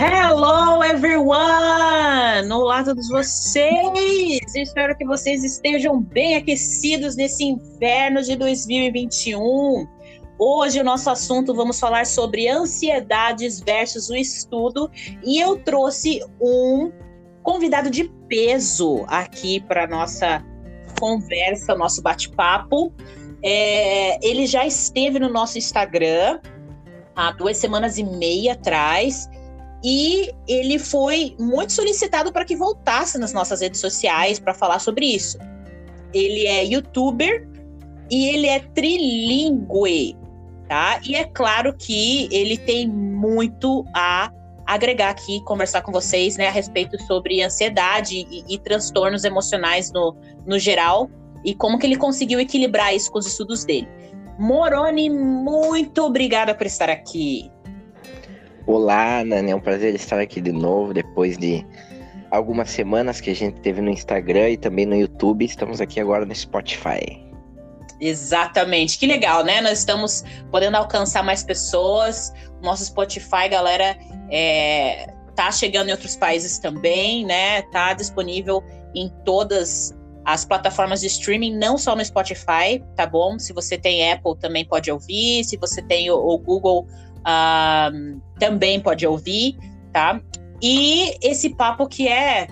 Hello, everyone! Olá a todos vocês! Espero que vocês estejam bem aquecidos nesse inverno de 2021. Hoje o nosso assunto vamos falar sobre ansiedades versus o estudo e eu trouxe um convidado de peso aqui para nossa conversa, nosso bate-papo. É, ele já esteve no nosso Instagram há duas semanas e meia atrás e ele foi muito solicitado para que voltasse nas nossas redes sociais para falar sobre isso. Ele é youtuber e ele é trilingue tá? E é claro que ele tem muito a agregar aqui, conversar com vocês, né, a respeito sobre ansiedade e, e transtornos emocionais no, no geral e como que ele conseguiu equilibrar isso com os estudos dele. Moroni, muito obrigada por estar aqui. Olá, Nani, é um prazer estar aqui de novo depois de algumas semanas que a gente teve no Instagram e também no YouTube. Estamos aqui agora no Spotify. Exatamente, que legal, né? Nós estamos podendo alcançar mais pessoas. Nosso Spotify, galera, é, tá chegando em outros países também, né? Tá disponível em todas as plataformas de streaming, não só no Spotify, tá bom? Se você tem Apple, também pode ouvir. Se você tem o, o Google, um, também pode ouvir, tá? E esse papo que é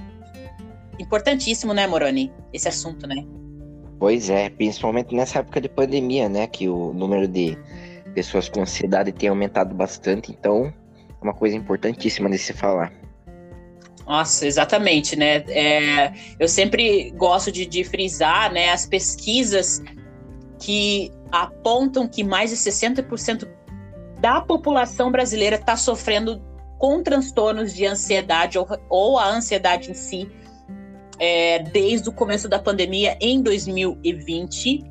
importantíssimo, né, Moroni? Esse assunto, né? Pois é, principalmente nessa época de pandemia, né? Que o número de pessoas com ansiedade tem aumentado bastante, então é uma coisa importantíssima de se falar. Nossa, exatamente, né? É, eu sempre gosto de, de frisar né, as pesquisas que apontam que mais de 60% da população brasileira está sofrendo com transtornos de ansiedade ou, ou a ansiedade em si é, desde o começo da pandemia em 2020.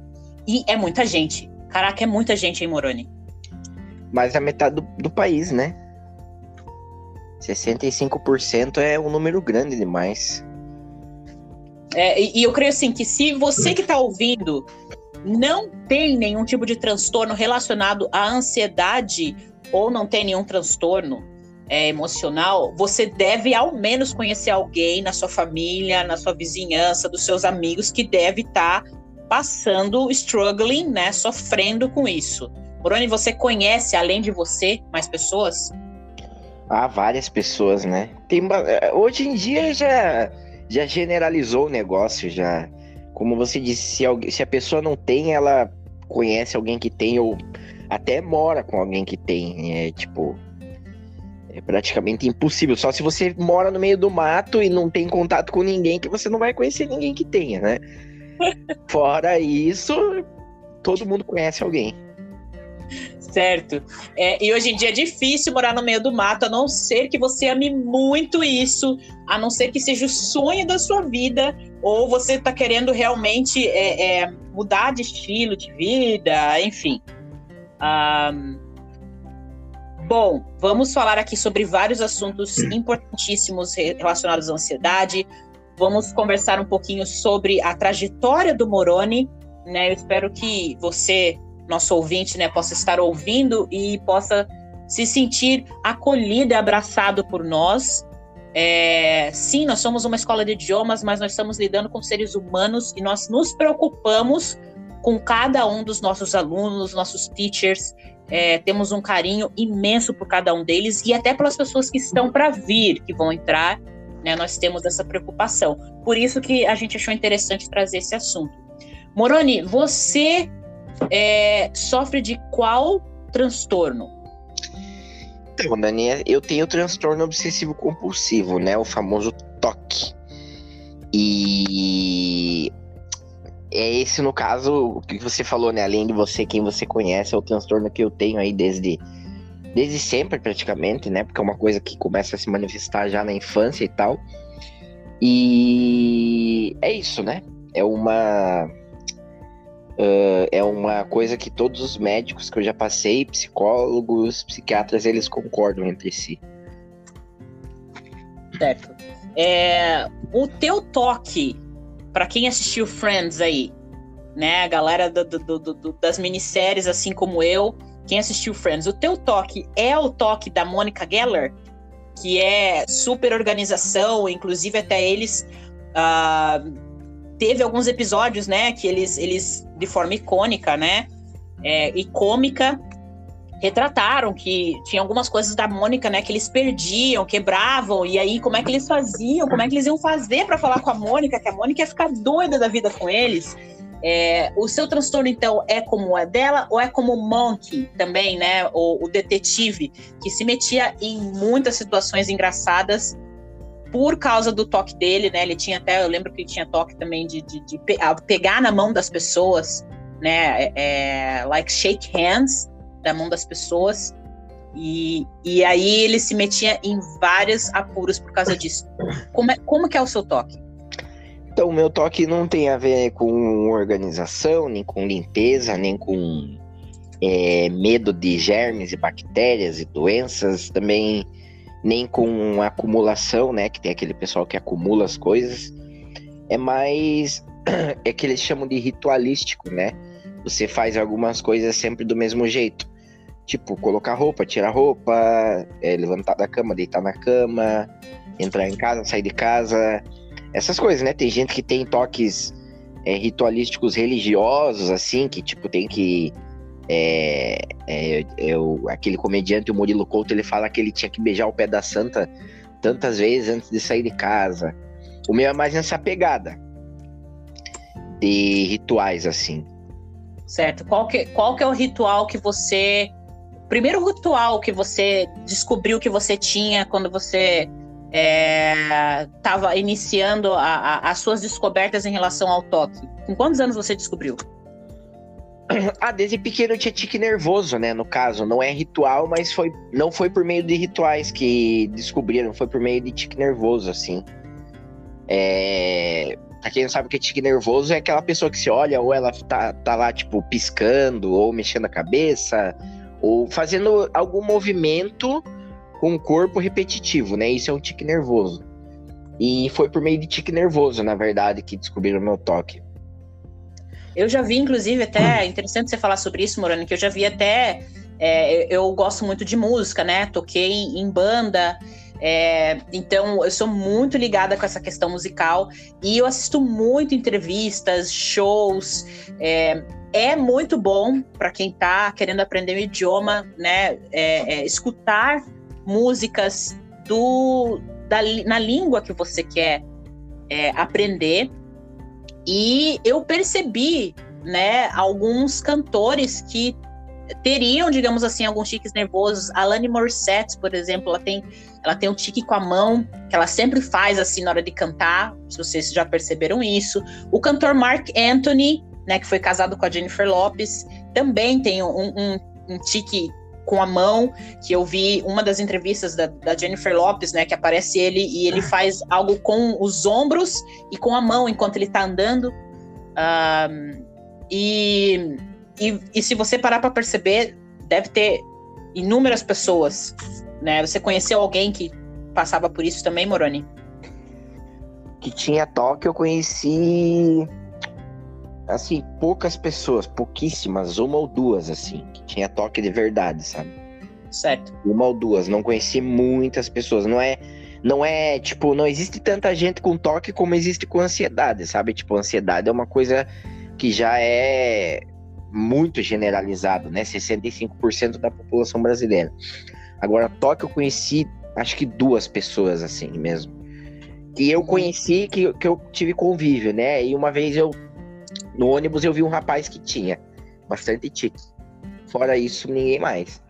E é muita gente. Caraca, é muita gente, hein, Moroni? Mais a metade do, do país, né? 65% é um número grande demais. É, e, e eu creio assim que se você que está ouvindo não tem nenhum tipo de transtorno relacionado à ansiedade ou não tem nenhum transtorno é, emocional, você deve ao menos conhecer alguém na sua família, na sua vizinhança, dos seus amigos que deve estar tá passando, struggling, né, sofrendo com isso. Moroni, você conhece, além de você, mais pessoas? Há várias pessoas, né? Tem, é, hoje em dia já, já generalizou o negócio, já. Como você disse, se, alguém, se a pessoa não tem, ela conhece alguém que tem, ou até mora com alguém que tem. É tipo, é praticamente impossível. Só se você mora no meio do mato e não tem contato com ninguém, que você não vai conhecer ninguém que tenha, né? Fora isso, todo mundo conhece alguém. Certo. É, e hoje em dia é difícil morar no meio do mato, a não ser que você ame muito isso, a não ser que seja o sonho da sua vida, ou você está querendo realmente é, é, mudar de estilo de vida, enfim. Um, Bom, vamos falar aqui sobre vários assuntos importantíssimos relacionados à ansiedade. Vamos conversar um pouquinho sobre a trajetória do Moroni, né? Eu espero que você, nosso ouvinte, né, possa estar ouvindo e possa se sentir acolhido e abraçado por nós. É, sim, nós somos uma escola de idiomas, mas nós estamos lidando com seres humanos e nós nos preocupamos com cada um dos nossos alunos, nossos teachers, é, temos um carinho imenso por cada um deles e até pelas pessoas que estão para vir, que vão entrar, né, nós temos essa preocupação. Por isso que a gente achou interessante trazer esse assunto. Moroni, você é, sofre de qual transtorno? Então, Dani, eu tenho transtorno obsessivo compulsivo, né? O famoso TOC. E é esse, no caso, o que você falou, né? Além de você, quem você conhece, é o transtorno que eu tenho aí desde, desde sempre, praticamente, né? Porque é uma coisa que começa a se manifestar já na infância e tal. E é isso, né? É uma. Uh, é uma coisa que todos os médicos que eu já passei, psicólogos, psiquiatras, eles concordam entre si. Certo. É, o teu toque para quem assistiu Friends aí, né? A galera do, do, do, das minisséries, assim como eu, quem assistiu Friends, o teu toque é o toque da Mônica Geller? que é super organização, inclusive até eles uh, teve alguns episódios, né, que eles, eles de forma icônica, né, é, e cômica, retrataram que tinha algumas coisas da Mônica, né, que eles perdiam, quebravam, e aí como é que eles faziam, como é que eles iam fazer para falar com a Mônica, que a Mônica ia ficar doida da vida com eles. É, o seu transtorno, então, é como é dela ou é como o Monkey também, né? O, o, detetive, que se metia em muitas situações engraçadas por causa do toque dele, né? Ele tinha até, eu lembro que ele tinha toque também de, de, de pegar na mão das pessoas, né? É, é, like shake hands da mão das pessoas. E, e aí ele se metia em vários apuros por causa disso. Como, é, como que é o seu toque? Então, o meu toque não tem a ver com organização, nem com limpeza, nem com é, medo de germes e bactérias e doenças, também nem com acumulação, né? Que tem aquele pessoal que acumula as coisas. É mais. É que eles chamam de ritualístico, né? Você faz algumas coisas sempre do mesmo jeito. Tipo, colocar roupa, tirar roupa, é, levantar da cama, deitar na cama, entrar em casa, sair de casa. Essas coisas, né? Tem gente que tem toques é, ritualísticos religiosos, assim, que, tipo, tem que. É, é, o, aquele comediante, o Murilo Couto, ele fala que ele tinha que beijar o pé da santa tantas vezes antes de sair de casa. O meu é mais nessa pegada de rituais, assim. Certo. Qual que, qual que é o ritual que você primeiro ritual que você descobriu que você tinha quando você estava é, iniciando a, a, as suas descobertas em relação ao toque? Com quantos anos você descobriu? Ah, desde pequeno tinha tique nervoso, né? No caso, não é ritual, mas foi, não foi por meio de rituais que descobriram, foi por meio de tique nervoso, assim. É... Pra quem não sabe o que é tique nervoso, é aquela pessoa que se olha, ou ela tá, tá lá, tipo, piscando, ou mexendo a cabeça, ou fazendo algum movimento com o corpo repetitivo, né? Isso é um tique nervoso. E foi por meio de tique nervoso, na verdade, que descobriram o meu toque. Eu já vi, inclusive, até é interessante você falar sobre isso, Morano, que eu já vi até. É, eu gosto muito de música, né? Toquei em banda. É, então, eu sou muito ligada com essa questão musical e eu assisto muito entrevistas, shows. É, é muito bom para quem está querendo aprender o idioma, né? É, é, escutar músicas do, da, na língua que você quer é, aprender. E eu percebi, né, alguns cantores que teriam, digamos assim, alguns tiques nervosos. A Lani Morissette, por exemplo, ela tem, ela tem um tique com a mão, que ela sempre faz assim na hora de cantar, se vocês já perceberam isso. O cantor Mark Anthony, né, que foi casado com a Jennifer Lopes, também tem um, um, um tique com a mão, que eu vi uma das entrevistas da, da, Jennifer Lopes, né, que aparece ele e ele faz algo com os ombros e com a mão enquanto ele tá andando. Um, e, e, e, se você parar para perceber, deve ter inúmeras pessoas, né? Você conheceu alguém que passava por isso também, Moroni? Que tinha toque, eu conheci assim, poucas pessoas, pouquíssimas, uma ou duas, assim, que tinha toque de verdade, sabe? Certo. Uma ou duas, não conheci muitas pessoas, não é, não é, tipo, não existe tanta gente com toque como existe com ansiedade, sabe? Tipo, ansiedade é uma coisa que já é muito generalizado, né? 65% da população brasileira. Agora, toque eu conheci, acho que duas pessoas, assim, mesmo. E eu conheci, que, que eu tive convívio, né? E uma vez eu no ônibus eu vi um rapaz que tinha bastante tique. Fora isso, ninguém mais.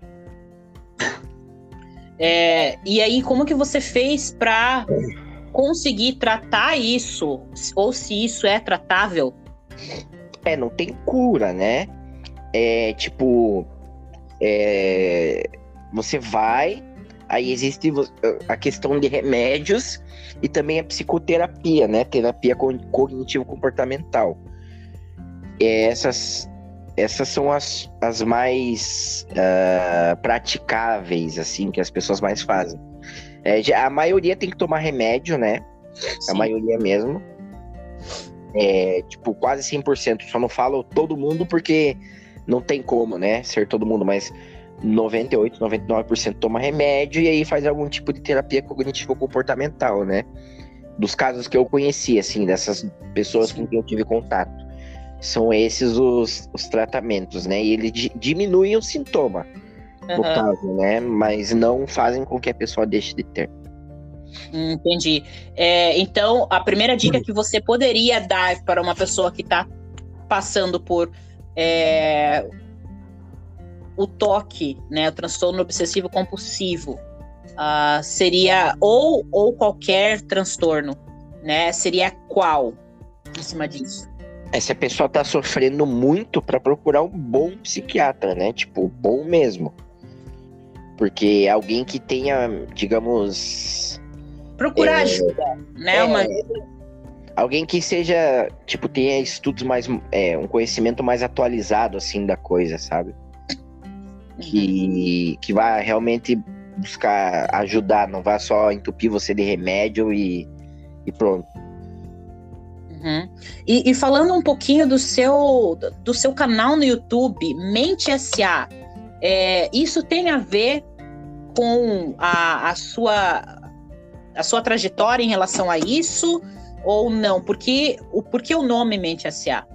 É, e aí, como que você fez para conseguir tratar isso? Ou se isso é tratável? É, não tem cura, né? É tipo. É, você vai, aí existe a questão de remédios e também a psicoterapia, né? Terapia cognitivo-comportamental. É, essas, essas são as, as mais uh, praticáveis, assim, que as pessoas mais fazem. É, a maioria tem que tomar remédio, né? Sim. A maioria mesmo. É, tipo, quase 100%. Só não falo todo mundo porque não tem como, né? Ser todo mundo, mas 98, 99% toma remédio e aí faz algum tipo de terapia cognitivo-comportamental, né? Dos casos que eu conheci, assim, dessas pessoas com quem eu tive contato. São esses os, os tratamentos, né? E ele diminui o sintoma, no uhum. caso, né? Mas não fazem com que a pessoa deixe de ter. Entendi. É, então, a primeira dica que você poderia dar para uma pessoa que está passando por é, o toque, né, o transtorno obsessivo compulsivo, uh, seria ou, ou qualquer transtorno, né? Seria qual em cima disso? É, se a pessoa está sofrendo muito para procurar um bom psiquiatra, né? Tipo, bom mesmo. Porque alguém que tenha, digamos. Procurar é, ajuda, né? É, Uma... Alguém que seja, tipo, tenha estudos mais. É, um conhecimento mais atualizado, assim, da coisa, sabe? Que, uhum. que vai realmente buscar ajudar, não vai só entupir você de remédio e, e pronto. Uhum. E, e, falando um pouquinho do seu, do seu canal no YouTube, Mente SA, é, isso tem a ver com a, a, sua, a sua trajetória em relação a isso ou não? Porque, o, por que o nome Mente SA?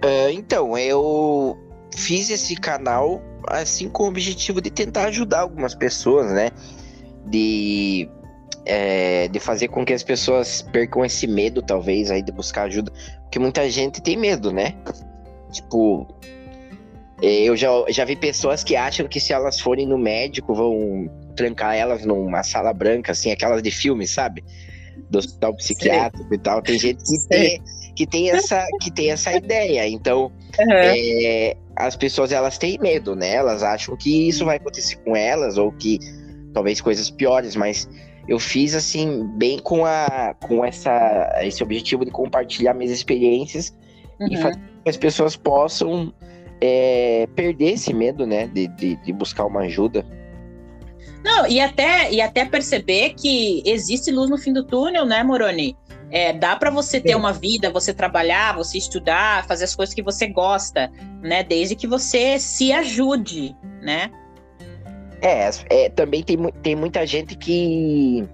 É, então, eu fiz esse canal assim com o objetivo de tentar ajudar algumas pessoas, né? De, é, de fazer com que as pessoas percam esse medo, talvez, aí de buscar ajuda. Porque muita gente tem medo, né? Tipo, é, eu já, já vi pessoas que acham que se elas forem no médico vão trancar elas numa sala branca, assim, aquelas de filme, sabe? Do hospital psiquiátrico Sim. e tal. Tem gente que tem, que tem, essa, que tem essa ideia. Então, uhum. é, as pessoas elas têm medo, né? Elas acham que isso vai acontecer com elas ou que talvez coisas piores, mas eu fiz assim bem com a com essa esse objetivo de compartilhar minhas experiências uhum. e fazer com que as pessoas possam é, perder esse medo, né, de, de, de, buscar uma ajuda. Não, e até, e até perceber que existe luz no fim do túnel, né, Moroni? É, dá para você ter uma vida, você trabalhar, você estudar, fazer as coisas que você gosta, né? Desde que você se ajude, né? É, é também tem, tem muita gente que.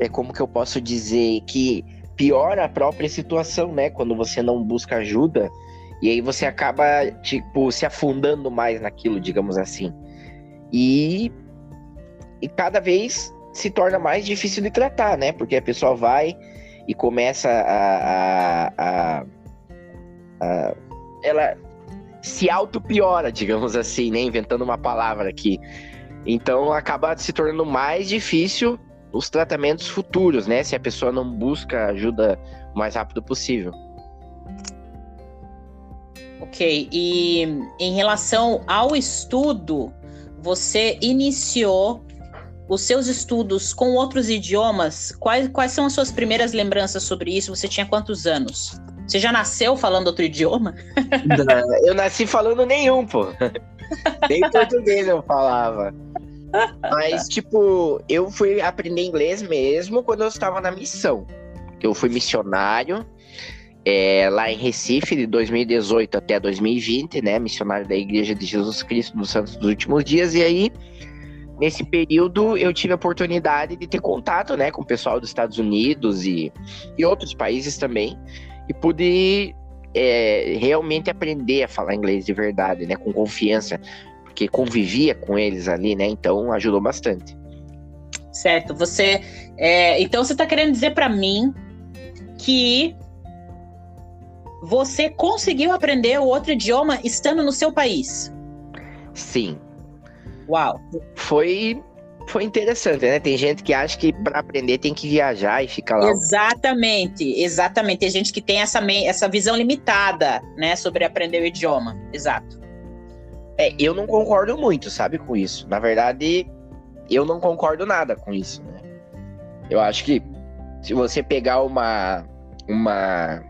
É como que eu posso dizer? Que piora a própria situação, né? Quando você não busca ajuda e aí você acaba, tipo, se afundando mais naquilo, digamos assim. E, e cada vez se torna mais difícil de tratar, né? Porque a pessoa vai e começa a, a, a, a ela se auto-piora, digamos assim, né? Inventando uma palavra aqui. Então acaba se tornando mais difícil os tratamentos futuros, né? Se a pessoa não busca ajuda o mais rápido possível. Ok, e em relação ao estudo, você iniciou os seus estudos com outros idiomas. Quais, quais são as suas primeiras lembranças sobre isso? Você tinha quantos anos? Você já nasceu falando outro idioma? Não, eu nasci falando nenhum, pô. Nem português eu falava. Mas, tipo, eu fui aprender inglês mesmo quando eu estava na missão. Eu fui missionário é, lá em Recife, de 2018 até 2020, né? Missionário da Igreja de Jesus Cristo dos Santos dos Últimos Dias. E aí, nesse período, eu tive a oportunidade de ter contato, né, com o pessoal dos Estados Unidos e, e outros países também. E pude é, realmente aprender a falar inglês de verdade, né? Com confiança. Porque convivia com eles ali, né? Então, ajudou bastante. Certo. Você... É, então, você está querendo dizer para mim que você conseguiu aprender o outro idioma estando no seu país? Sim. Uau. Foi foi interessante, né? Tem gente que acha que para aprender tem que viajar e ficar lá. Exatamente, exatamente. Tem gente que tem essa, essa visão limitada, né, sobre aprender o idioma. Exato. É, eu não concordo muito, sabe, com isso. Na verdade, eu não concordo nada com isso, né? Eu acho que se você pegar uma uma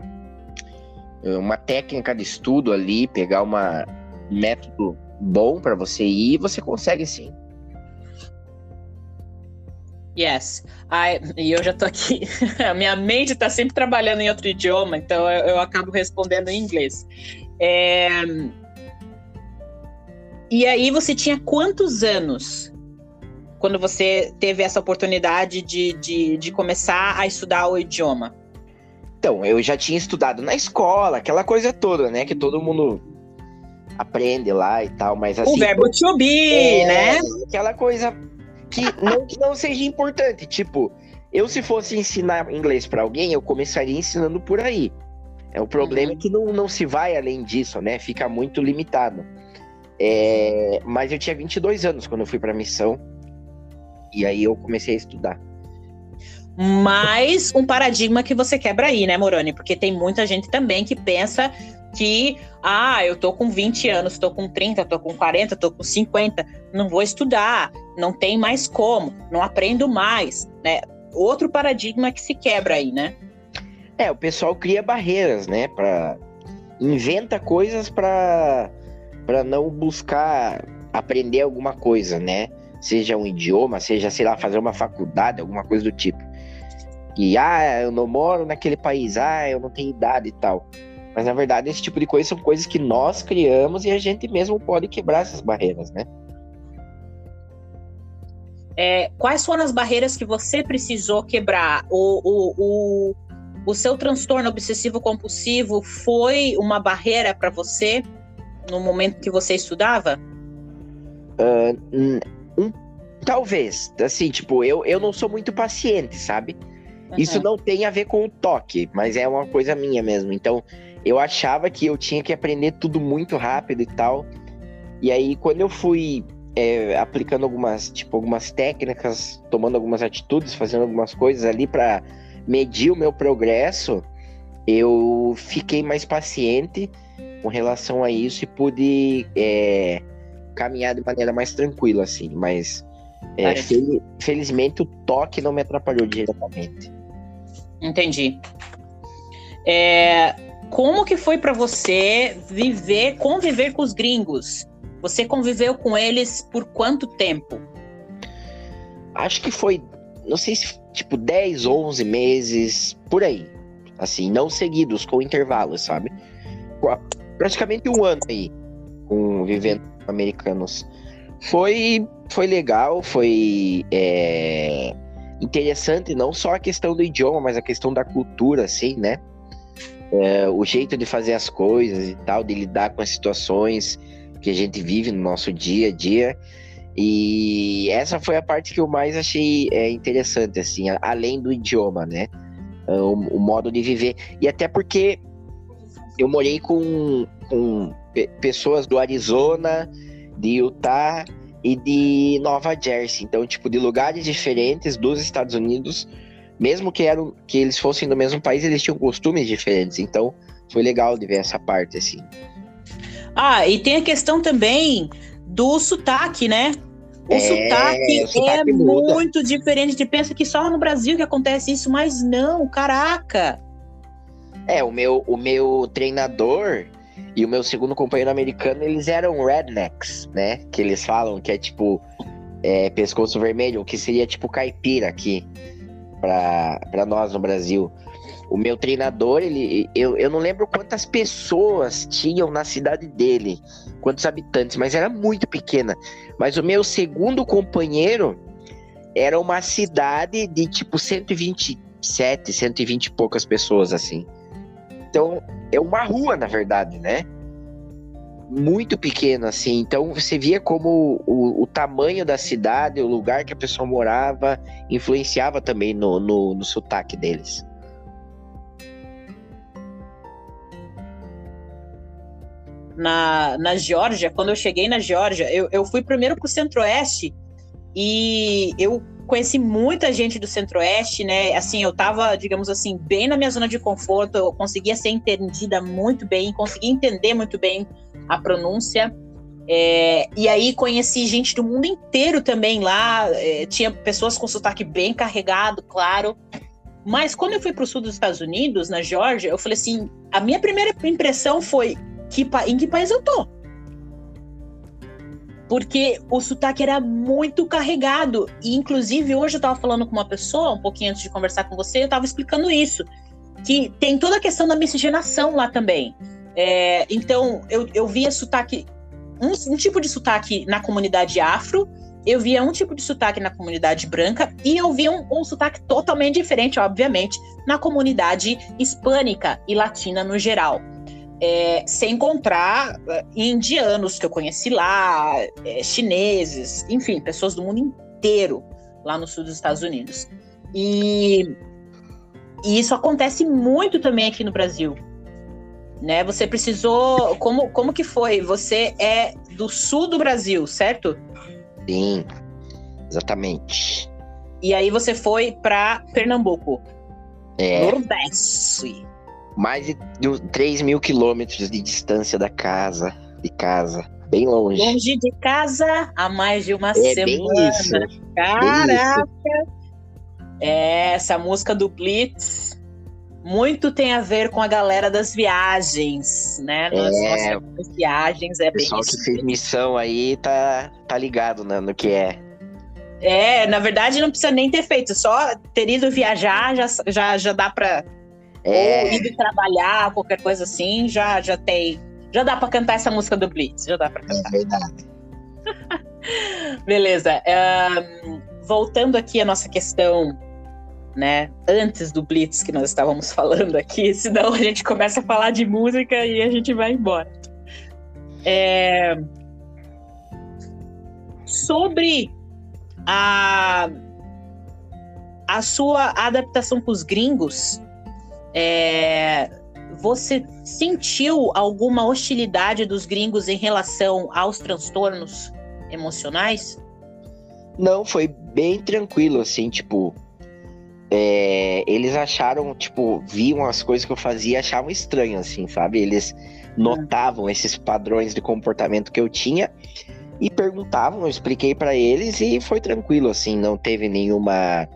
uma técnica de estudo ali, pegar uma, um método bom para você ir, você consegue sim. Yes. E eu já tô aqui. A minha mente está sempre trabalhando em outro idioma, então eu, eu acabo respondendo em inglês. É... E aí você tinha quantos anos quando você teve essa oportunidade de, de, de começar a estudar o idioma? Então, eu já tinha estudado na escola, aquela coisa toda, né? Que todo mundo aprende lá e tal, mas assim. O verbo to be, é, né? Aquela coisa que não, que não seja importante. Tipo, eu se fosse ensinar inglês para alguém, eu começaria ensinando por aí. É o problema uhum. é que não, não se vai além disso, né? Fica muito limitado. É, mas eu tinha 22 anos quando eu fui para missão. E aí eu comecei a estudar. Mais um paradigma que você quebra aí, né, Moroni? Porque tem muita gente também que pensa que, ah, eu tô com 20 anos, tô com 30, tô com 40, tô com 50, não vou estudar, não tem mais como, não aprendo mais, né? Outro paradigma que se quebra aí, né? É, o pessoal cria barreiras, né, para inventa coisas para para não buscar aprender alguma coisa, né? Seja um idioma, seja, sei lá, fazer uma faculdade, alguma coisa do tipo. E, ah, eu não moro naquele país, ah, eu não tenho idade e tal. Mas, na verdade, esse tipo de coisa são coisas que nós criamos e a gente mesmo pode quebrar essas barreiras, né? É, quais foram as barreiras que você precisou quebrar? O, o, o, o seu transtorno obsessivo compulsivo foi uma barreira para você? no momento que você estudava? Uh, um, talvez. Assim, tipo, eu, eu não sou muito paciente, sabe? Uhum. Isso não tem a ver com o toque, mas é uma coisa minha mesmo. Então, eu achava que eu tinha que aprender tudo muito rápido e tal. E aí, quando eu fui é, aplicando algumas, tipo, algumas técnicas, tomando algumas atitudes, fazendo algumas coisas ali para medir o meu progresso, eu fiquei mais paciente com relação a isso e pude é, caminhar de maneira mais tranquila, assim. Mas é, fel felizmente o toque não me atrapalhou diretamente. Entendi. É, como que foi para você viver, conviver com os gringos? Você conviveu com eles por quanto tempo? Acho que foi, não sei se tipo 10, 11 meses, por aí. Assim, não seguidos, com intervalos, sabe? praticamente um ano aí com, vivendo com americanos. Foi, foi legal, foi é, interessante, não só a questão do idioma, mas a questão da cultura, assim, né? É, o jeito de fazer as coisas e tal, de lidar com as situações que a gente vive no nosso dia a dia. E essa foi a parte que eu mais achei é, interessante, assim, além do idioma, né? O, o, modo de viver. E até porque eu morei com, com pessoas do Arizona, de Utah e de Nova Jersey. Então, tipo, de lugares diferentes dos Estados Unidos, mesmo que, eram, que eles fossem do mesmo país, eles tinham costumes diferentes. Então, foi legal de ver essa parte, assim. Ah, e tem a questão também do sotaque, né? O é, sotaque, o sotaque é muito diferente. De pensa que só no Brasil que acontece isso, mas não, caraca! É, o meu, o meu treinador e o meu segundo companheiro americano, eles eram rednecks, né? Que eles falam que é tipo é, pescoço vermelho, que seria tipo caipira aqui pra nós no Brasil. O meu treinador, ele, eu, eu não lembro quantas pessoas tinham na cidade dele, quantos habitantes, mas era muito pequena. Mas o meu segundo companheiro era uma cidade de tipo 127, 120 e poucas pessoas, assim. Então, é uma rua, na verdade, né? Muito pequeno, assim. Então, você via como o, o tamanho da cidade, o lugar que a pessoa morava, influenciava também no, no, no sotaque deles. Na, na Geórgia, quando eu cheguei na Geórgia, eu, eu fui primeiro para o Centro-Oeste e eu conheci muita gente do Centro-Oeste, né? Assim, eu tava, digamos assim, bem na minha zona de conforto, eu conseguia ser entendida muito bem, conseguia entender muito bem a pronúncia. É, e aí conheci gente do mundo inteiro também lá, é, tinha pessoas com sotaque bem carregado, claro. Mas quando eu fui para o sul dos Estados Unidos, na Geórgia, eu falei assim: a minha primeira impressão foi: que, em que país eu tô? porque o sotaque era muito carregado. E, inclusive, hoje eu estava falando com uma pessoa, um pouquinho antes de conversar com você, eu estava explicando isso. Que tem toda a questão da miscigenação lá também. É, então, eu, eu via sotaque um, um tipo de sotaque na comunidade afro, eu via um tipo de sotaque na comunidade branca e eu via um, um, sotaque totalmente diferente, obviamente, na comunidade hispânica e latina no geral. É, sem encontrar uh, indianos que eu conheci lá, é, chineses, enfim, pessoas do mundo inteiro lá no sul dos Estados Unidos. E, e isso acontece muito também aqui no Brasil. Né? Você precisou. Como, como que foi? Você é do sul do Brasil, certo? Sim, exatamente. E aí você foi para Pernambuco. É. Nordeste. Mais de 3 mil quilômetros de distância da casa, de casa, bem longe. Longe de casa há mais de uma é semana. Bem isso. Caraca! Bem isso. É, essa música do Blitz muito tem a ver com a galera das viagens, né? Nas É. nossas viagens, é O bem pessoal isso. que fez missão aí tá, tá ligado né, no que é. É, na verdade não precisa nem ter feito, só ter ido viajar já, já, já dá pra. É. Ou ido trabalhar, qualquer coisa assim, já, já tem. Já dá pra cantar essa música do Blitz, já dá pra cantar. É verdade. Beleza. ahn, voltando aqui à nossa questão, né? Antes do Blitz que nós estávamos falando aqui, senão a gente começa a falar de música e a gente vai embora. É, Sobre a, a sua adaptação com os gringos, é, você sentiu alguma hostilidade dos gringos em relação aos transtornos emocionais? Não, foi bem tranquilo, assim, tipo. É, eles acharam, tipo, viam as coisas que eu fazia e achavam estranho, assim, sabe? Eles notavam esses padrões de comportamento que eu tinha e perguntavam, eu expliquei pra eles e foi tranquilo, assim, não teve nenhuma.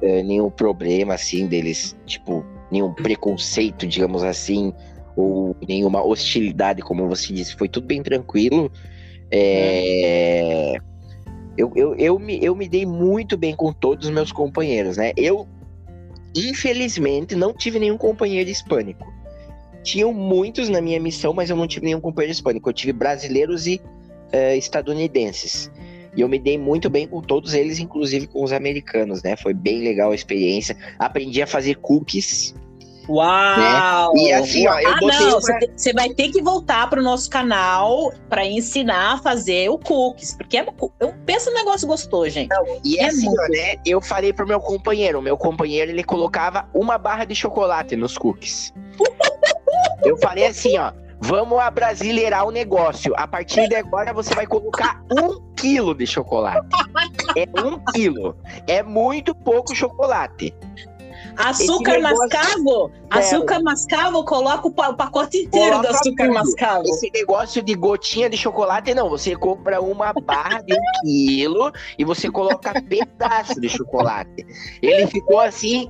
é, nenhum problema, assim, deles, tipo, nenhum preconceito, digamos assim, ou nenhuma hostilidade, como você disse, foi tudo bem tranquilo. É. Eu, eu, eu, me, eu me dei muito bem com todos os meus companheiros, né? Eu, infelizmente, não tive nenhum companheiro hispânico. Tinham muitos na minha missão, mas eu não tive nenhum companheiro hispânico. Eu tive brasileiros e eh, estadunidenses. E eu me dei muito bem com todos eles, inclusive com os americanos, né? Foi bem legal a experiência. Aprendi a fazer cookies. Uau! E assim, ó, eu ah, botei não, pra- você te- você vai ter que voltar pro nosso canal para ensinar a fazer o cookies, porque é, eu penso um negócio gostoso, gente. E É assim, muito. ó, né? Eu falei pro meu companheiro. O meu companheiro, ele colocava uma barra de chocolate nos cookies. eu falei assim, ó. Vamos abrasileirar o negócio. A partir de agora, você vai colocar um quilo de chocolate. É um quilo. É muito pouco chocolate. Açúcar negócio- mascavo, açúcar mascavo, coloca o pa- o pacote inteiro do Coloca açúcar tudo. mascavo. Esse negócio de gotinha de chocolate, não. Você compra uma barra de um quilo e você coloca pedaço de chocolate. Ele ficou assim,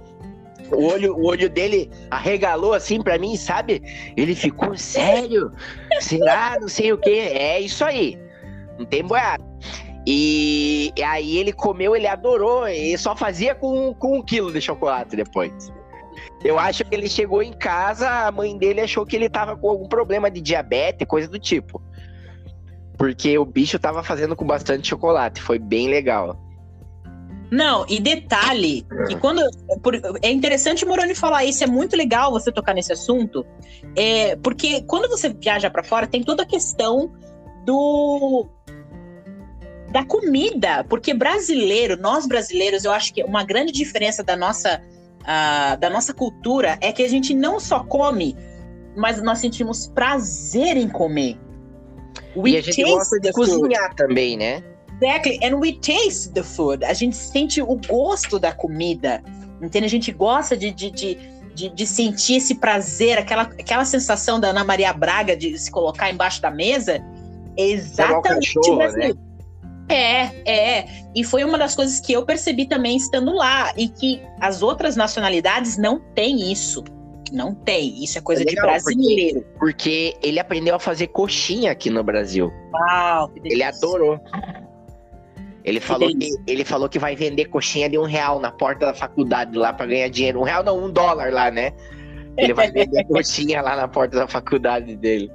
o olho, o olho dele arregalou assim pra mim, sabe? Ele ficou sério. Será? Não sei o que. É isso aí. Não tem boiada. E, e aí ele comeu, ele adorou. E só fazia com, com um quilo de chocolate depois. Eu acho que ele chegou em casa, a mãe dele achou que ele tava com algum problema de diabetes, coisa do tipo. Porque o bicho tava fazendo com bastante chocolate. Foi bem legal. Não, e detalhe, que quando. é interessante o Moroni falar isso, é muito legal você tocar nesse assunto, é, porque quando você viaja pra fora, tem toda a questão do. Da comida. Porque brasileiro, nós brasileiros, eu acho que uma grande diferença da nossa, ah, da nossa cultura é que a gente não só come, mas nós sentimos prazer em comer. We e a gente taste gosta de the food. cozinhar também, né? Exactly, and we taste the food. A gente sente o gosto da comida, entende? A gente gosta de, de, de, de, de sentir esse prazer, aquela, aquela sensação da Ana Maria Braga de se colocar embaixo da mesa. Exatamente cachorro, brasileiro. É, é. E foi uma das coisas que eu percebi também estando lá. E que as outras nacionalidades não têm isso. Não tem. Isso é coisa É de legal, brasileiro. Porque ele aprendeu a fazer coxinha aqui no Brasil. Uau, que Ele adorou. Ele falou, que, ele falou que vai vender coxinha de um real na porta da faculdade lá pra ganhar dinheiro. Um real não, um dólar lá, né? Ele vai vender coxinha lá na porta da faculdade dele.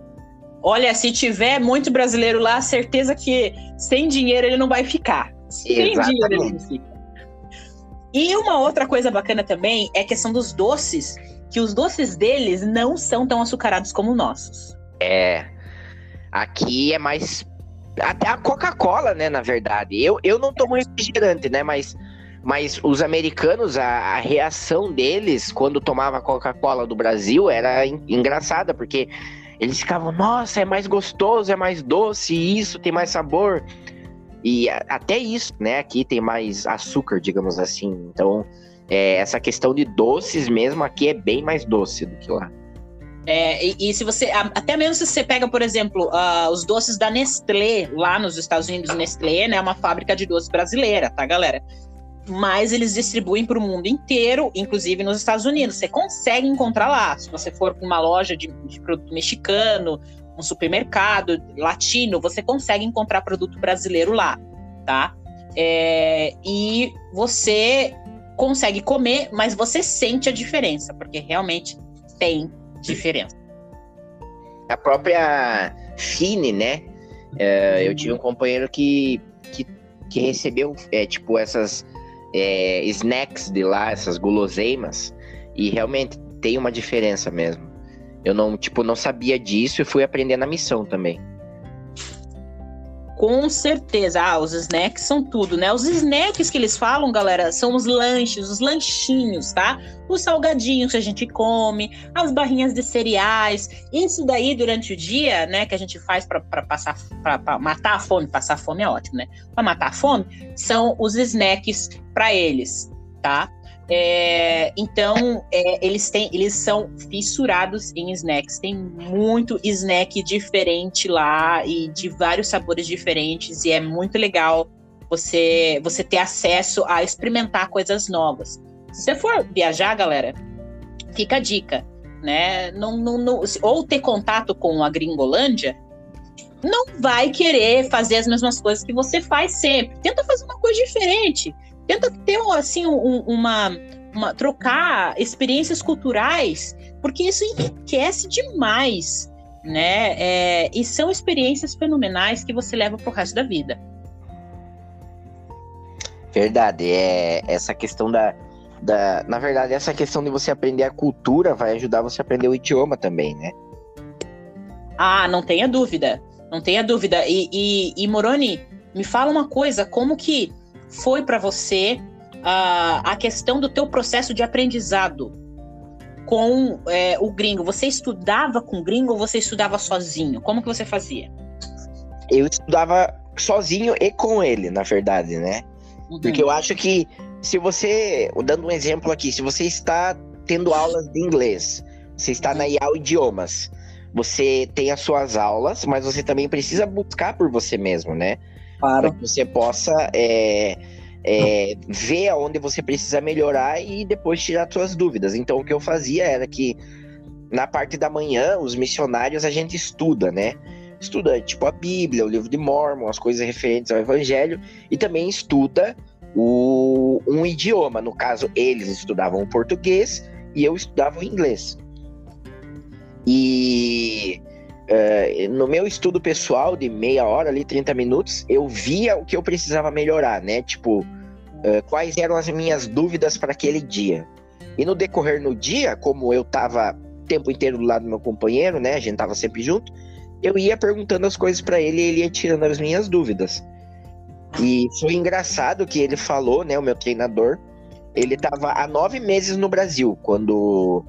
Olha, se tiver muito brasileiro lá, certeza que sem dinheiro ele não vai ficar. Sem Exatamente. dinheiro ele não fica. E uma outra coisa bacana também é a questão dos doces, que os doces deles não são tão açucarados como nossos. É. Aqui é mais. Até a Coca-Cola, né, na verdade. Eu, eu não tomo refrigerante, né, mas, mas os americanos, a, a reação deles quando tomava Coca-Cola do Brasil era en- engraçada, porque eles ficavam, nossa, é mais gostoso, é mais doce, isso tem mais sabor. E até isso, né, aqui tem mais açúcar, digamos assim. Então, é, essa questão de doces mesmo aqui é bem mais doce do que lá. É, e, e se você, até mesmo se você pega, por exemplo, ah, os doces da Nestlé, lá nos Estados Unidos, Nestlé, né, é uma fábrica de doces brasileira, tá, galera? Mas eles distribuem para o mundo inteiro, inclusive nos Estados Unidos. Você consegue encontrar lá. Se você for para uma loja de, de produto mexicano, um supermercado latino, você consegue encontrar produto brasileiro lá, tá? É, e você consegue comer, mas você sente a diferença, porque realmente tem diferença. a própria Fine, né? É, eu tive um companheiro que, que, que recebeu, é, tipo, essas é, snacks de lá, essas guloseimas, e realmente tem uma diferença mesmo. Eu não, tipo, não sabia disso e fui aprender na missão também. Com certeza. Ah, os snacks são tudo, né? Os snacks que eles falam, galera, são os lanches, os lanchinhos, tá? Os salgadinhos que a gente come, as barrinhas de cereais. Isso daí durante o dia, né, que a gente faz para passar para matar a fome, passar a fome é ótimo, né? Para matar a fome, são os snacks para eles, tá? É, então, é, eles têm, eles são fissurados em snacks. Tem muito snack diferente lá e de vários sabores diferentes e é muito legal você você ter acesso a experimentar coisas novas. Se você for viajar, galera, fica a dica, né? Não, não, não- ou ter contato com a Gringolândia, não vai querer fazer as mesmas coisas que você faz sempre. Tenta fazer uma coisa diferente. Tenta ter assim um- uma, uma trocar experiências culturais, porque isso enriquece demais, né? É, e são experiências fenomenais que você leva pro resto da vida. Verdade, é essa questão da, da. Na verdade, essa questão de você aprender a cultura vai ajudar você a aprender o idioma também, né? Ah, não tenha dúvida. Não tenha dúvida. E, e, e, Moroni, me fala uma coisa, como que foi para você ah, a questão do teu processo de aprendizado com é, o gringo? Você estudava com o gringo ou você estudava sozinho? Como que você fazia? Eu estudava sozinho e com ele, na verdade, né? Uhum. Porque eu acho que se você, dando um exemplo aqui, se você está tendo aulas de inglês, você está na IAL Idiomas, você tem as suas aulas, mas você também precisa buscar por você mesmo, né? Para que você possa é, é, ver aonde você precisa melhorar e depois tirar suas dúvidas. Então, o que eu fazia era que na parte da manhã, os missionários a gente estuda, né? Estuda tipo a Bíblia, o livro de Mormon, as coisas referentes ao Evangelho, e também estuda o, um idioma. No caso, eles estudavam o português e eu estudava o inglês. E uh, no meu estudo pessoal de meia hora ali, 30 minutos, eu via o que eu precisava melhorar, né? Tipo, uh, quais eram as minhas dúvidas para aquele dia. E no decorrer no dia, como eu tava o tempo inteiro do lado do meu companheiro, né? A gente tava sempre junto, eu ia perguntando as coisas para ele e ele ia tirando as minhas dúvidas. E foi engraçado que ele falou, né? O meu treinador, ele tava há nove meses no Brasil quando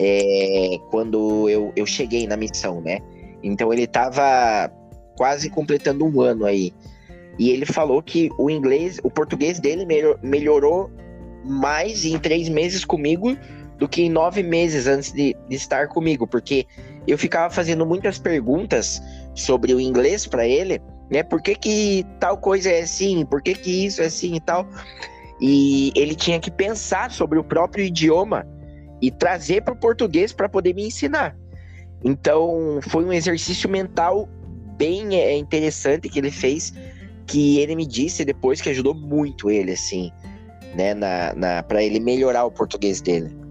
é, quando eu, eu cheguei na missão, né? Então ele tava quase completando um ano aí. E ele falou que o inglês, o português dele melhor, melhorou mais em três meses comigo do que em nove meses antes de, de estar comigo, porque eu ficava fazendo muitas perguntas sobre o inglês para ele, né? Por que, que tal coisa é assim? Por que, que isso é assim e tal? E ele tinha que pensar sobre o próprio idioma e trazer para o português para poder me ensinar. Então, foi um exercício mental bem é, interessante que ele fez, que ele me disse depois que ajudou muito ele, assim, né, na, na, para ele melhorar o português dele.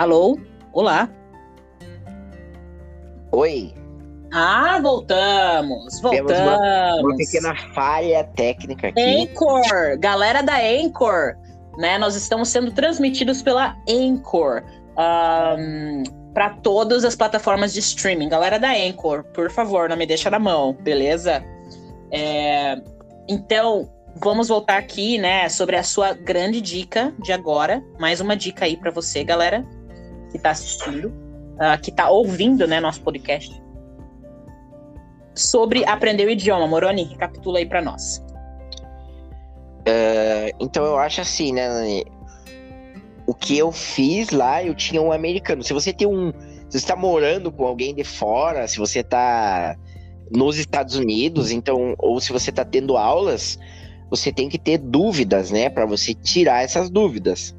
Alô? Olá. Oi. Ah, voltamos, voltamos. Temos uma, uma pequena falha técnica aqui. Anchor, galera da Anchor, né? Nós estamos sendo transmitidos pela Anchor um, para todas as plataformas de streaming. Galera da Anchor, por favor, não me deixa na mão, beleza? É, então, vamos voltar aqui, né, sobre a sua grande dica de agora. Mais uma dica aí para você, galera, que está assistindo, uh, que está ouvindo, né, nosso podcast sobre aprender o idioma. Moroni, recapitula aí para nós. Uh, então eu acho assim, né, Nani? O que eu fiz lá, eu tinha um americano. Se você tem um. Se você está morando com alguém de fora, se você está nos Estados Unidos, então, ou se você está tendo aulas, você tem que ter dúvidas, né? Para você tirar essas dúvidas.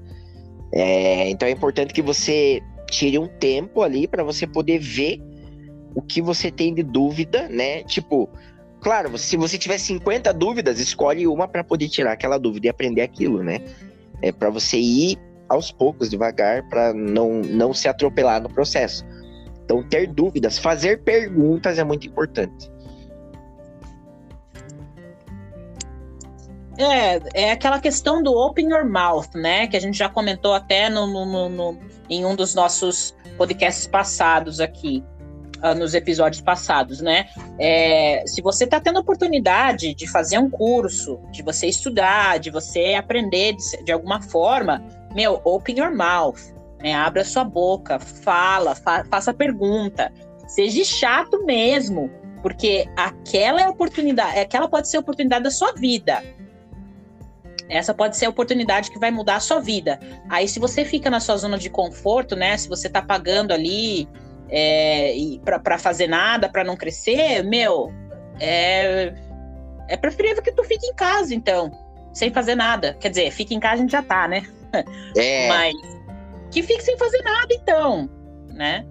É, então é importante que você tire um tempo ali para você poder ver o que você tem de dúvida, né? Tipo, claro, se você tiver 50 dúvidas, escolhe uma para poder tirar aquela dúvida e aprender aquilo, né? É para você ir aos poucos, devagar, para não, não se atropelar no processo. Então, ter dúvidas, fazer perguntas é muito importante. É, é aquela questão do open your mouth, né? Que a gente já comentou até no, no, no em um dos nossos podcasts passados aqui. Uh, nos episódios passados, né? É, se você está tendo oportunidade de fazer um curso, de você estudar, de você aprender de, de alguma forma, meu, open your mouth, né? Abra sua boca, fala, fa faça pergunta, seja chato mesmo, porque aquela é a oportunidade, aquela pode ser a oportunidade da sua vida. Essa pode ser a oportunidade que vai mudar a sua vida. Aí, se você fica na sua zona de conforto, né? Se você está pagando ali é, para fazer nada, para não crescer, meu, é, é preferível que tu fique em casa, então, sem fazer nada. Quer dizer, fique em casa a gente já tá, né? É. Mas que fique sem fazer nada, então, né?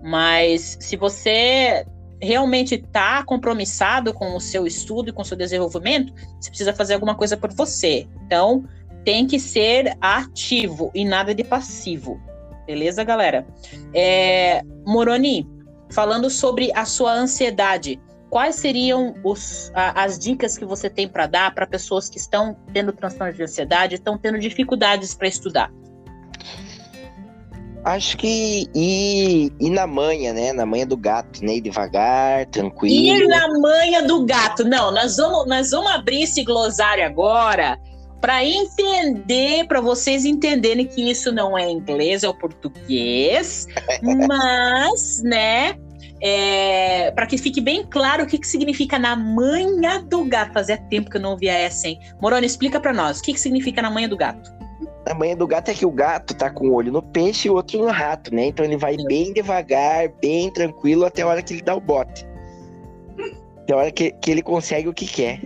Mas se você realmente está compromissado com o seu estudo e com o seu desenvolvimento, você precisa fazer alguma coisa por você. Então, tem que ser ativo e nada de passivo. Beleza, galera? É, Moroni, falando sobre a sua ansiedade, quais seriam os, a, as dicas que você tem para dar para pessoas que estão tendo transtorno de ansiedade, estão tendo dificuldades para estudar? Acho que ir, ir na manha, né? Na manha do gato, né? Ir devagar, tranquilo. Ir na manha do gato. Não, nós vamos, nós vamos abrir esse glossário agora para entender, para vocês entenderem que isso não é inglês, é o português, mas, né, é, para que fique bem claro o que, que significa na manha do gato. Fazia tempo que eu não ouvia essa, hein? Moroni, explica para nós, o que, que significa na manha do gato? A manha do gato é que o gato tá com um olho no peixe e o outro no rato, né? Então ele vai bem devagar, bem tranquilo, até a hora que ele dá o bote. Até a hora que, que ele consegue o que quer.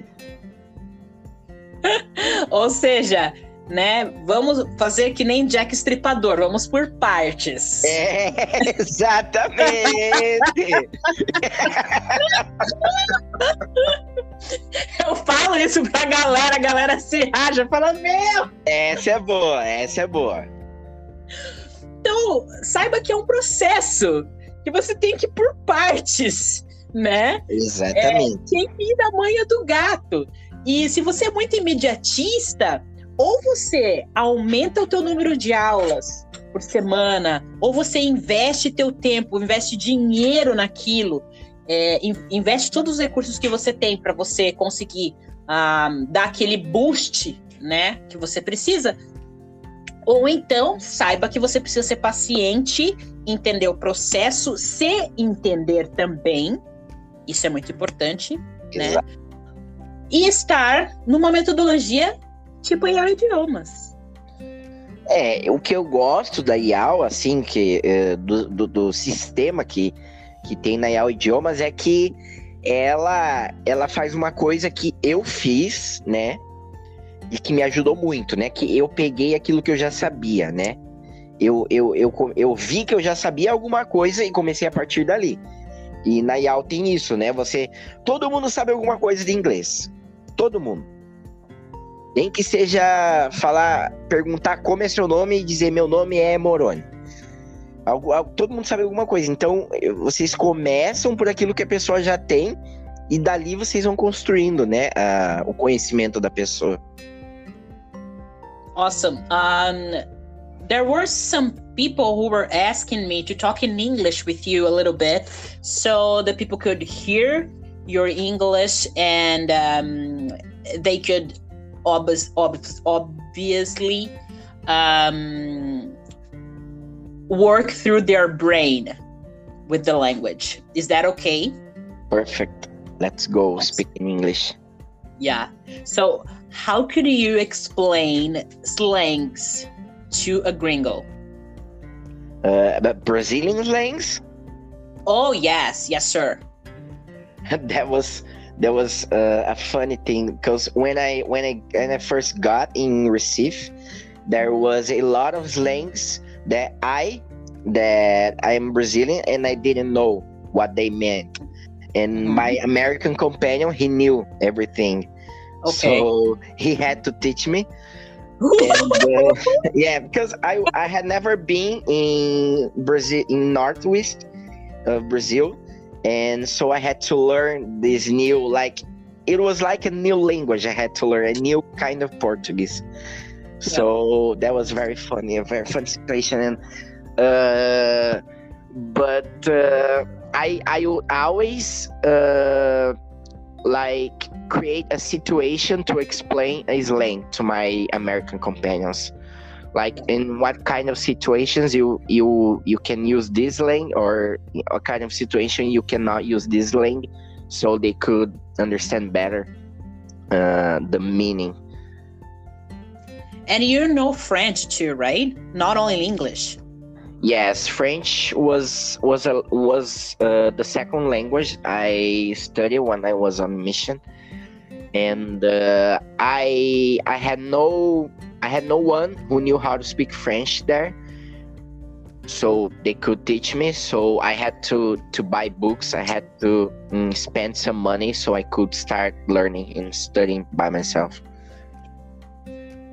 Ou seja, né? Vamos fazer que nem Jack Stripador, vamos por partes. É, exatamente. Eu falo isso pra galera, a galera se raja, fala, meu! Essa é boa, essa é boa. Então, saiba que é um processo, que você tem que ir por partes, né? Exatamente. É, tem que ir da manha do gato. E se você é muito imediatista, ou você aumenta o teu número de aulas por semana, ou você investe teu tempo, investe dinheiro naquilo, é, investe todos os recursos que você tem para você conseguir ah, dar aquele boost, né, que você precisa. Ou então saiba que você precisa ser paciente, entender o processo, se entender também. Isso é muito importante, né? e estar numa metodologia tipo IAL Idiomas. É, o que eu gosto da IAL, assim, que, é, do, do, do, sistema que, que tem na IAL Idiomas é que ela, ela faz uma coisa que eu fiz, né? E que me ajudou muito, né? Que eu peguei aquilo que eu já sabia, né? Eu, eu, eu, eu vi que eu já sabia alguma coisa e comecei a partir dali. E na IAL tem isso, né? Você. Todo mundo sabe alguma coisa de inglês todo mundo. Nem que seja falar, perguntar como é seu nome e dizer meu nome é Moroni. Algo, algo, todo mundo sabe alguma coisa. Então, vocês começam por aquilo que a pessoa já tem e dali vocês vão construindo, né, a, o conhecimento da pessoa. Awesome. Um, there were some people who were asking me to talk in English with you a little bit so the people could hear your English and um, they could ob- ob- obviously um, work through their brain with the language. Is that okay? Perfect. Let's go speak in English. Yeah. So, how could you explain slangs to a gringo? Uh, but Brazilian slangs? Oh yes, yes, sir. that was that was uh, a funny thing because when I when I when I first got in Recife, there was a lot of slangs that I that I am Brazilian and I didn't know what they meant. And mm-hmm. my American companion, he knew everything. Okay. So he had to teach me. and, uh, yeah, because I I had never been in Brazil in northwest of Brazil, and so I had to learn this new like it was like a new language. I had to learn a new kind of Portuguese. So that was very funny, a very fun situation. And uh, but uh, I I always uh, like create a situation to explain a slang to my American companions. Like in what kind of situations you you you can use this slang, or a kind of situation you cannot use this slang, so they could understand better uh, the meaning. And you know French too, right? Not only English. Yes, French was was a was uh, the second language I studied when I was on mission, and uh, I I had no I had no one who knew how to speak French there, so they could teach me. So I had to to buy books. I had to mm, spend some money so I could start learning and studying by myself.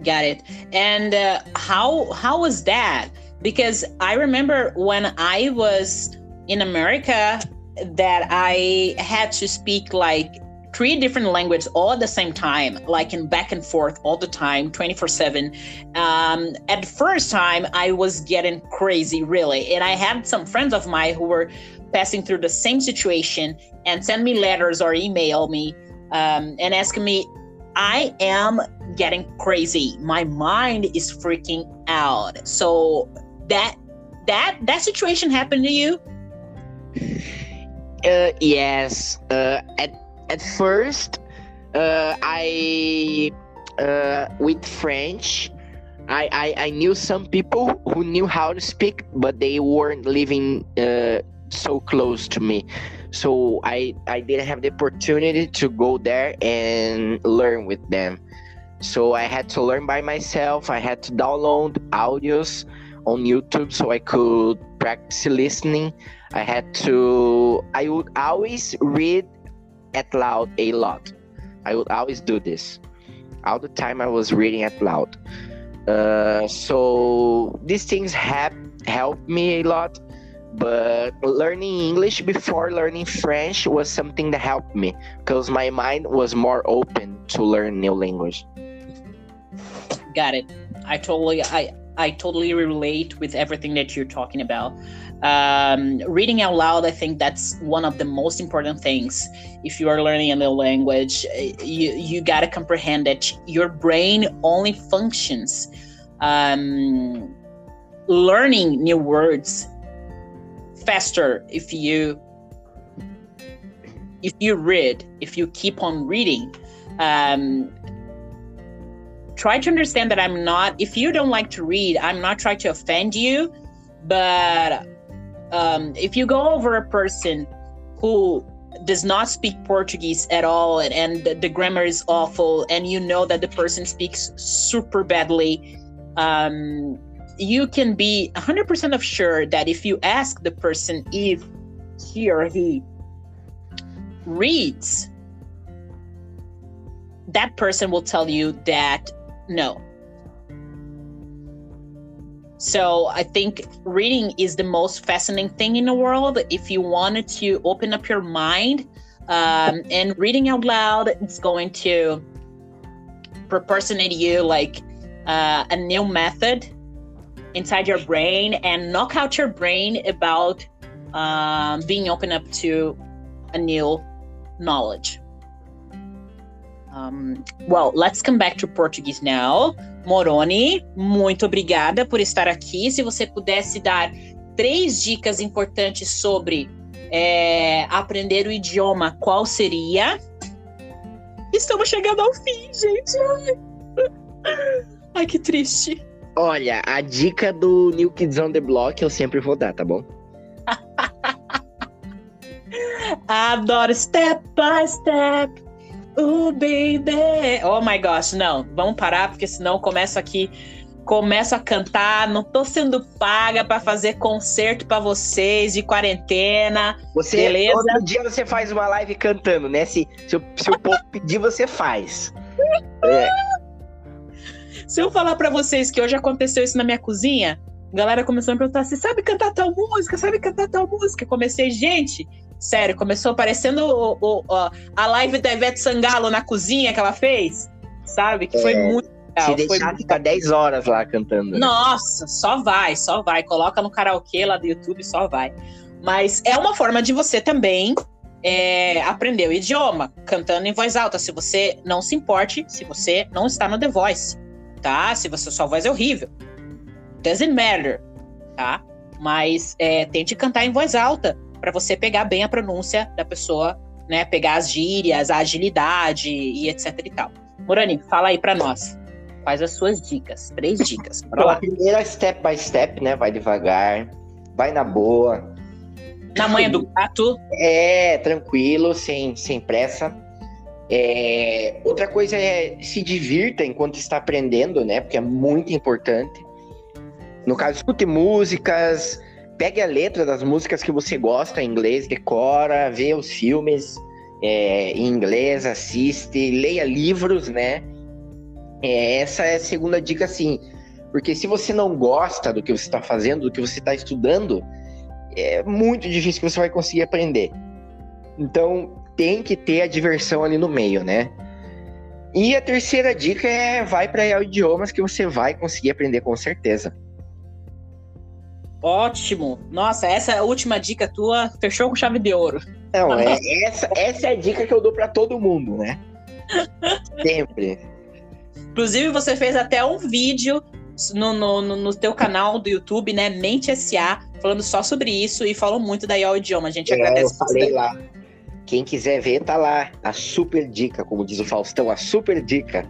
Got it. And uh, how how was that? Because I remember when I was in America that I had to speak like three different languages all at the same time, like in back and forth all the time, 24 7. Um, at first time, I was getting crazy, really. And I had some friends of mine who were passing through the same situation and send me letters or email me um, and asking me, I am getting crazy. My mind is freaking out. So that that that situation happened to you? Uh, yes. Uh, at at first, uh, I uh, with French, I, I I knew some people who knew how to speak, but they weren't living uh, so close to me. So i i didn't have the opportunity to go there and learn with them. So i had to learn by myself. I had to download audios on youtube so i could practice listening. I had to i would always read at loud a lot i would always do this all the time i was reading at loud uh, so these things have helped me a lot but learning English before learning French was something that helped me because my mind was more open to learn new language. Got it. I totally I I totally relate with everything that you're talking about. Um, reading out loud, I think that's one of the most important things. If you are learning a new language, you you gotta comprehend that your brain only functions um, learning new words faster if you if you read if you keep on reading um, try to understand that i'm not if you don't like to read i'm not trying to offend you but um, if you go over a person who does not speak Portuguese at all and, and the, the, grammar is awful and you know that the person speaks super badly um, you can be 100% of sure that if you ask the person if he or he reads, that person will tell you that no. So I think reading is the most fascinating thing in the world. If you wanted to open up your mind um, and reading out loud, it's going to proportionate you like uh, a new method inside your brain and knock out your brain about um, being open up to a new knowledge. Um, well, let's come back to Portuguese now. Moroni, muito obrigada por estar aqui. Se você pudesse dar três dicas importantes sobre é, aprender o idioma, qual seria? Estamos chegando ao fim, gente. Ai, Ai que triste. Olha, a dica do New Kids on the Block eu sempre vou dar, tá bom? Adoro step by step. Oh, baby. Oh my gosh, não. Vamos parar, porque senão começo aqui. Começo a cantar, não tô sendo paga para fazer concerto para vocês de quarentena. Você, beleza? Todo dia você faz uma live cantando, né? Se, se, o, se o povo pedir, você faz. É. Se eu falar para vocês que hoje aconteceu isso na minha cozinha, a galera começou a me perguntar: você sabe cantar tal música? Sabe cantar tal música? Comecei, gente, sério, começou parecendo o, o, o, a live da Ivete Sangalo na cozinha que ela fez, sabe? Que foi é, muito legal. Se deixar, muito... ficar 10 horas lá cantando. Né? Nossa, só vai, só vai. Coloca no karaokê lá do YouTube, só vai. Mas é uma forma de você também é, aprender o idioma, cantando em voz alta. Se você não se importe, se você não está no The Voice, tá? Se você, sua voz é horrível. Doesn't matter, tá? Mas é, tente cantar em voz alta para você pegar bem a pronúncia da pessoa, né? Pegar as gírias, a agilidade e etc e tal. Morani, fala aí para nós. Quais as suas dicas? Três dicas. Bora lá. A primeira step by step, né? Vai devagar, vai na boa. Na manha do gato. É, tranquilo, sem, sem pressa. É, outra coisa é se divirta enquanto está aprendendo, né? Porque é muito importante. No caso, escute músicas, pegue a letra das músicas que você gosta em inglês, decora, vê os filmes é, em inglês, assiste, leia livros, né? É, essa é a segunda dica, assim. Porque se você não gosta do que você está fazendo, do que você está estudando, é muito difícil que você vai conseguir aprender. Então, tem que ter a diversão ali no meio, né? E a terceira dica é vai para idiomas que você vai conseguir aprender com certeza. Ótimo. Nossa, essa última dica tua fechou com chave de ouro. Não, é, essa, essa é a dica que eu dou para todo mundo, né? Sempre. Inclusive, você fez até um vídeo no, no, no, teu canal do YouTube, né? Mente SA, falando só sobre isso e falou muito da IO Idioma. A gente é, agradece eu falei lá. Quem quiser ver, tá lá. A super dica, como diz o Faustão, a super dica.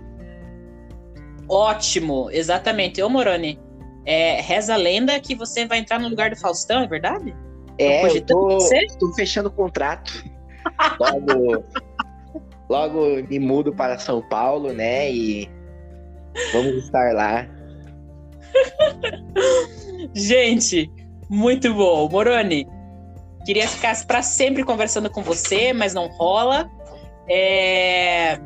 Ótimo, exatamente. Ô, Moroni, é, reza a lenda que você vai entrar no lugar do Faustão, é verdade? É, eu tô, tô fechando o contrato. Logo, logo me mudo para São Paulo, né? E vamos estar lá. Gente, muito bom. Moroni, queria ficar para sempre conversando com você, mas não rola. É...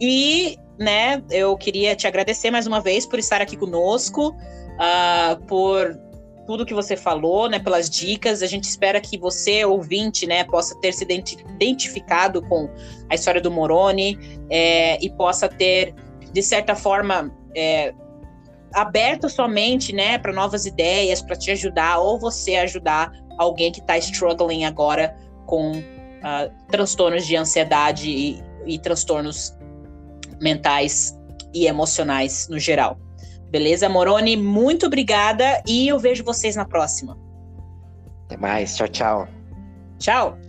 E né, eu queria te agradecer mais uma vez por estar aqui conosco, uh, por tudo que você falou, né, pelas dicas. A gente espera que você, ouvinte, né, possa ter se identificado com a história do Moroni é, e possa ter, de certa forma, é, aberto sua mente, né, para novas ideias, para te ajudar ou você ajudar alguém que está struggling agora com uh, transtornos de ansiedade e, e transtornos mentais e emocionais no geral. Beleza, Moroni? Muito obrigada e eu vejo vocês na próxima. Até mais. Tchau, tchau. Tchau.